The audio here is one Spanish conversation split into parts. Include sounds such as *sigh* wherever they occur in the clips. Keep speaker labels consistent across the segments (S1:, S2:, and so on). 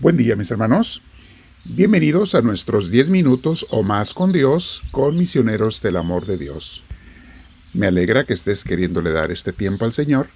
S1: Buen día mis hermanos. Bienvenidos a nuestros 10 minutos o más con Dios, con misioneros del amor de Dios. Me alegra que estés queriéndole dar este tiempo al Señor,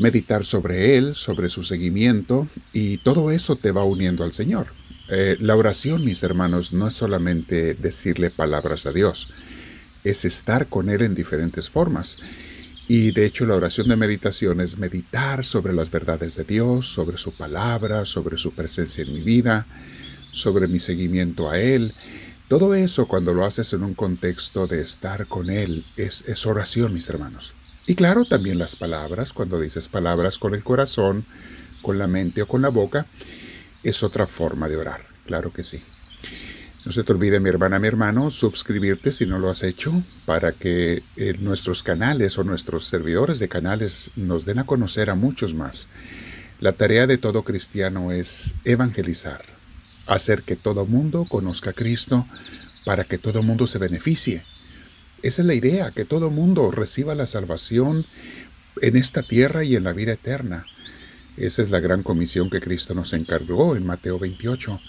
S1: meditar sobre Él, sobre su seguimiento, y todo eso te va uniendo al Señor. Eh, la oración, mis hermanos, no es solamente decirle palabras a Dios, es estar con Él en diferentes formas. Y de hecho la oración de meditación es meditar sobre las verdades de Dios, sobre su palabra, sobre su presencia en mi vida, sobre mi seguimiento a Él. Todo eso cuando lo haces en un contexto de estar con Él es, oración, mis hermanos. Y claro, también las palabras, cuando dices palabras con el corazón, con la mente o con la boca, es otra forma de orar, claro que sí. No se te olvide, mi hermana, mi hermano, suscribirte si no lo has hecho para que eh, nuestros canales o nuestros servidores de canales nos den a conocer a muchos más. La tarea de todo cristiano es evangelizar, hacer que todo mundo conozca a Cristo para que todo mundo se beneficie. Esa es la idea, que todo mundo reciba la salvación en esta tierra y en la vida eterna. Esa es la gran comisión que Cristo nos encargó en Mateo 28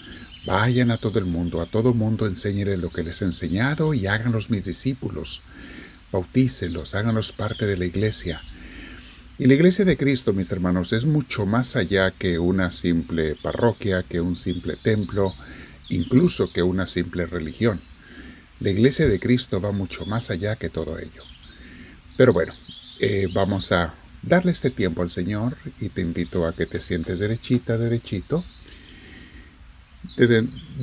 S1: Vayan a todo el mundo, a todo mundo enséñenles lo que les he enseñado y háganlos mis discípulos. Bautícelos, háganlos parte de la iglesia. Y la iglesia de Cristo, mis hermanos, es mucho más allá que una simple parroquia, que un simple templo, incluso que una simple religión. La iglesia de Cristo va mucho más allá que todo ello. Pero bueno, eh, vamos a darle este tiempo al Señor y te invito a que te sientes derechita, derechito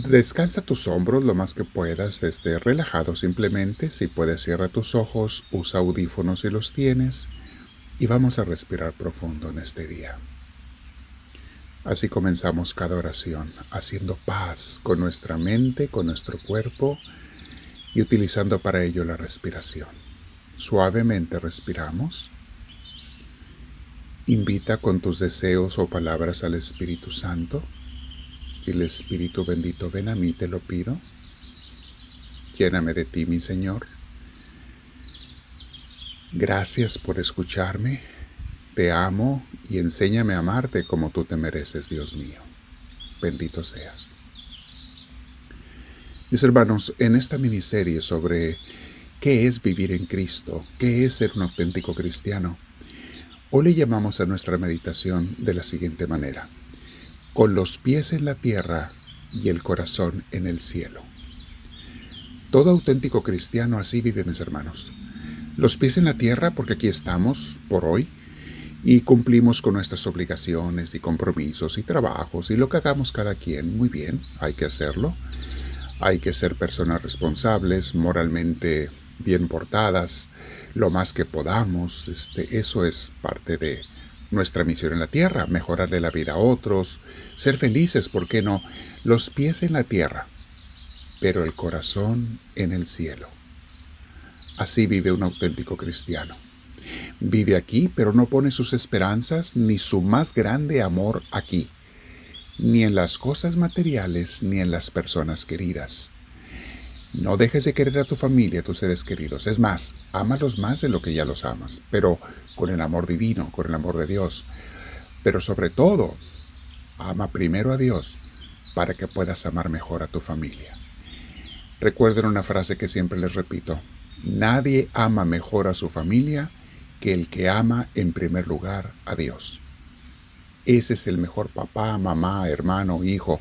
S1: Descansa tus hombros lo más que puedas, esté relajado simplemente. Si puedes, cierra tus ojos, usa audífonos si los tienes y vamos a respirar profundo en este día. Así comenzamos cada oración, haciendo paz con nuestra mente, con nuestro cuerpo y utilizando para ello la respiración. Suavemente respiramos. Invita con tus deseos o palabras al Espíritu Santo el Espíritu bendito, ven a mí, te lo pido. Lléname de ti, mi Señor. Gracias por escucharme. Te amo y enséñame a amarte como tú te mereces, Dios mío. Bendito seas. Mis hermanos, en esta miniserie sobre qué es vivir en Cristo, qué es ser un auténtico cristiano, hoy le llamamos a nuestra meditación de la siguiente manera con los pies en la tierra y el corazón en el cielo. Todo auténtico cristiano así vive, mis hermanos. Los pies en la tierra porque aquí estamos por hoy y cumplimos con nuestras obligaciones y compromisos y trabajos y lo que hagamos cada quien, muy bien, hay que hacerlo. Hay que ser personas responsables, moralmente bien portadas, lo más que podamos. Este, eso es parte de, nuestra misión en la tierra, mejorarle la vida a otros, ser felices, ¿por qué no? Los pies en la tierra, pero el corazón en el cielo. Así vive un auténtico cristiano. Vive aquí, pero no pone sus esperanzas ni su más grande amor aquí, ni en las cosas materiales ni en las personas queridas. No dejes de querer a tu familia, a tus seres queridos. Es más, ámalos más de lo que ya los amas, pero con el amor divino, con el amor de Dios. Pero sobre todo, ama primero a Dios para que puedas amar mejor a tu familia. Recuerden una frase que siempre les repito. Nadie ama mejor a su familia que el que ama en primer lugar a Dios. Ese es el mejor papá, mamá, hermano, hijo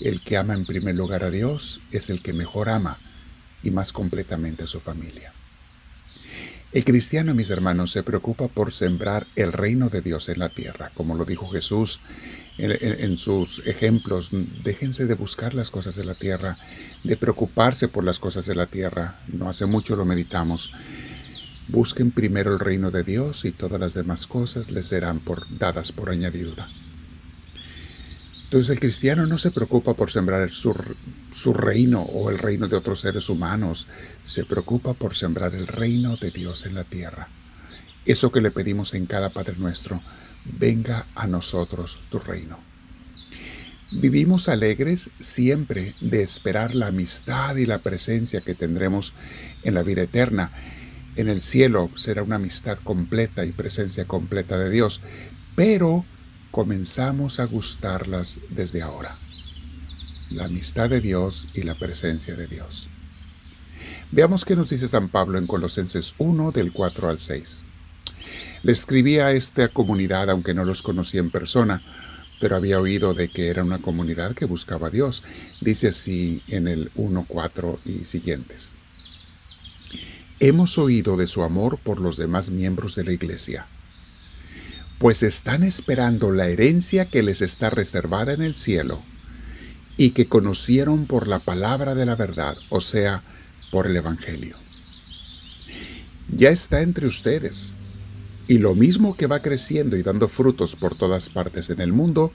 S1: el que ama en primer lugar a Dios es el que mejor ama y más completamente a su familia. El cristiano, mis hermanos, se preocupa por sembrar el reino de Dios en la tierra, como lo dijo Jesús en, sus ejemplos. Déjense de buscar las cosas de la tierra, de preocuparse por las cosas de la tierra. No hace mucho lo meditamos. Busquen primero el reino de Dios y todas las demás cosas les serán por, dadas por añadidura. Entonces el cristiano no se preocupa por sembrar su, su, reino o el reino de otros seres humanos, se preocupa por sembrar el reino de Dios en la tierra. Eso que le pedimos en cada Padre nuestro, venga a nosotros tu reino. Vivimos alegres siempre de esperar la amistad y la presencia que tendremos en la vida eterna. En el cielo será una amistad completa y presencia completa de Dios, pero comenzamos a gustarlas desde ahora. La amistad de Dios y la presencia de Dios. Veamos qué nos dice San Pablo en Colosenses 1 del 4 al 6. Le escribí a esta comunidad aunque no los conocía en persona, pero había oído de que era una comunidad que buscaba a Dios. Dice así en el 1, 4 y siguientes. Hemos oído de su amor por los demás miembros de la Iglesia, pues están esperando la herencia que les está reservada en el cielo y que conocieron por la palabra de la verdad, o sea, por el Evangelio. Ya está entre ustedes y lo mismo que va creciendo y dando frutos por todas partes en el mundo,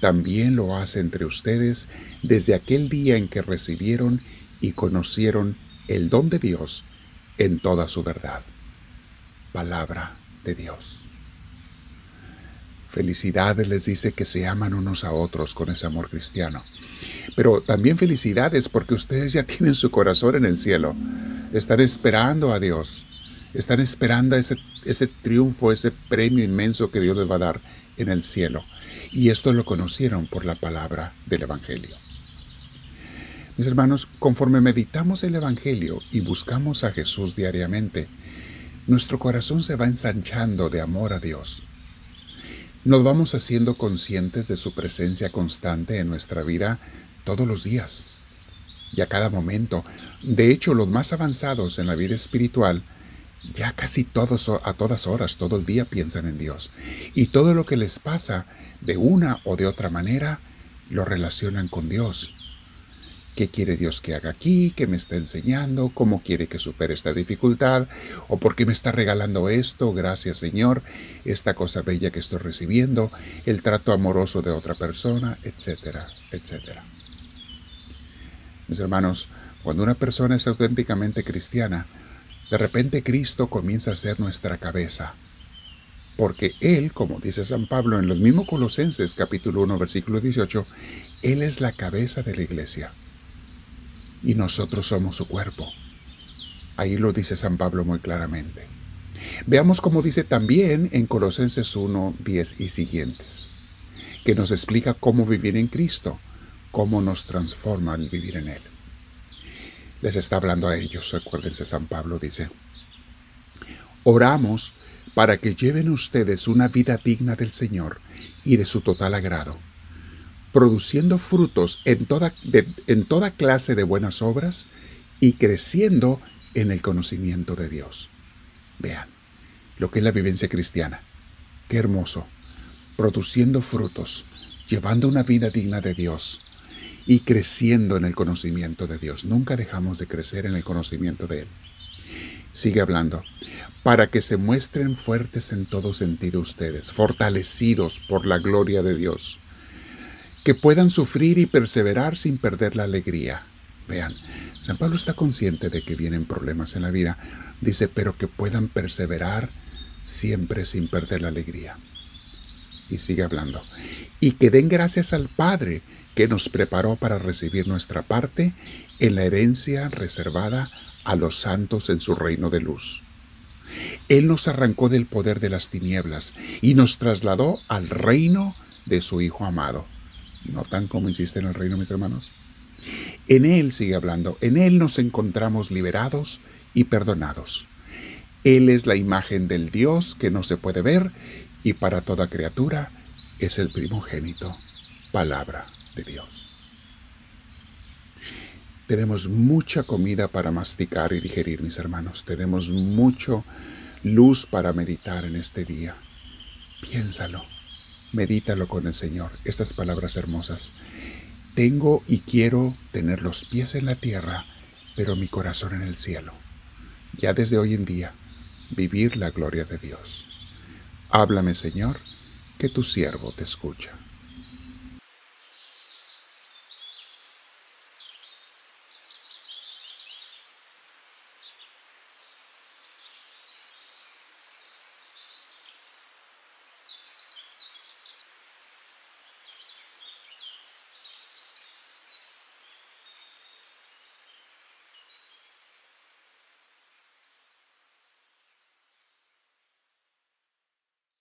S1: también lo hace entre ustedes desde aquel día en que recibieron y conocieron el don de Dios en toda su verdad. Palabra de Dios. Felicidades les dice que se aman unos a otros con ese amor cristiano. Pero también felicidades porque ustedes ya *laughs* tienen su corazón en el cielo. Están esperando a Dios están esperando ese, ese triunfo, ese premio inmenso que Dios les va a dar en el cielo. Y esto lo conocieron por la palabra del Evangelio. Mis hermanos, conforme meditamos el Evangelio y buscamos a Jesús diariamente, nuestro corazón se va ensanchando de amor a Dios. Nos vamos haciendo conscientes de su presencia constante en nuestra vida todos los días y a cada momento. De hecho, los más avanzados en la vida espiritual ya casi todos a todas horas, todo el día piensan en Dios. Y todo lo que les pasa, de una o de otra manera, lo relacionan con Dios. ¿Qué quiere Dios que haga aquí? ¿Qué me está enseñando? ¿Cómo quiere que supere esta dificultad? ¿O por qué me está regalando esto? Gracias Señor, esta cosa bella que estoy recibiendo, el trato amoroso de otra persona, etcétera, etcétera. Mis hermanos, cuando una persona es auténticamente cristiana, de repente Cristo comienza a ser nuestra cabeza. Porque Él, como dice San Pablo en los mismos Colosenses capítulo 1 versículo 18, Él es la cabeza de la iglesia. Y nosotros somos su cuerpo. Ahí lo dice San Pablo muy claramente. Veamos cómo dice también en Colosenses 1, 10 y siguientes, que nos explica cómo vivir en Cristo, cómo nos transforma el vivir en Él les está hablando a ellos. Acuérdense, San Pablo dice, oramos para que lleven ustedes una vida digna del Señor y de su total agrado, produciendo frutos en toda, en toda clase de buenas obras y creciendo en el conocimiento de Dios. Vean lo que es la vivencia cristiana. Qué hermoso. Produciendo frutos, llevando una vida digna de Dios, y creciendo en el conocimiento de Dios. Nunca dejamos de crecer en el conocimiento de Él. Sigue hablando. Para que se muestren fuertes en todo sentido ustedes, fortalecidos por la gloria de Dios. Que puedan sufrir y perseverar sin perder la alegría. Vean, San Pablo está consciente de que vienen problemas en la vida. Dice, pero que puedan perseverar siempre sin perder la alegría. Y sigue hablando. Y que den gracias al Padre que nos preparó para recibir nuestra parte en la herencia reservada a los santos en su reino de luz. Él nos arrancó del poder de las tinieblas y nos trasladó al reino de su Hijo amado. ¿Notan cómo insiste en el reino, mis hermanos? En Él, sigue hablando, en Él nos encontramos liberados y perdonados. Él es la imagen del Dios que no se puede ver y para toda criatura es el primogénito. Palabra de Dios. Tenemos mucha comida para masticar y digerir, mis hermanos. Tenemos mucho luz para meditar en este día. Piénsalo, medítalo con el Señor. Estas palabras hermosas. Tengo y quiero tener los pies en la tierra, pero mi corazón en el cielo. Ya desde hoy en día, vivir la gloria de Dios. Háblame, Señor, que tu siervo te escucha.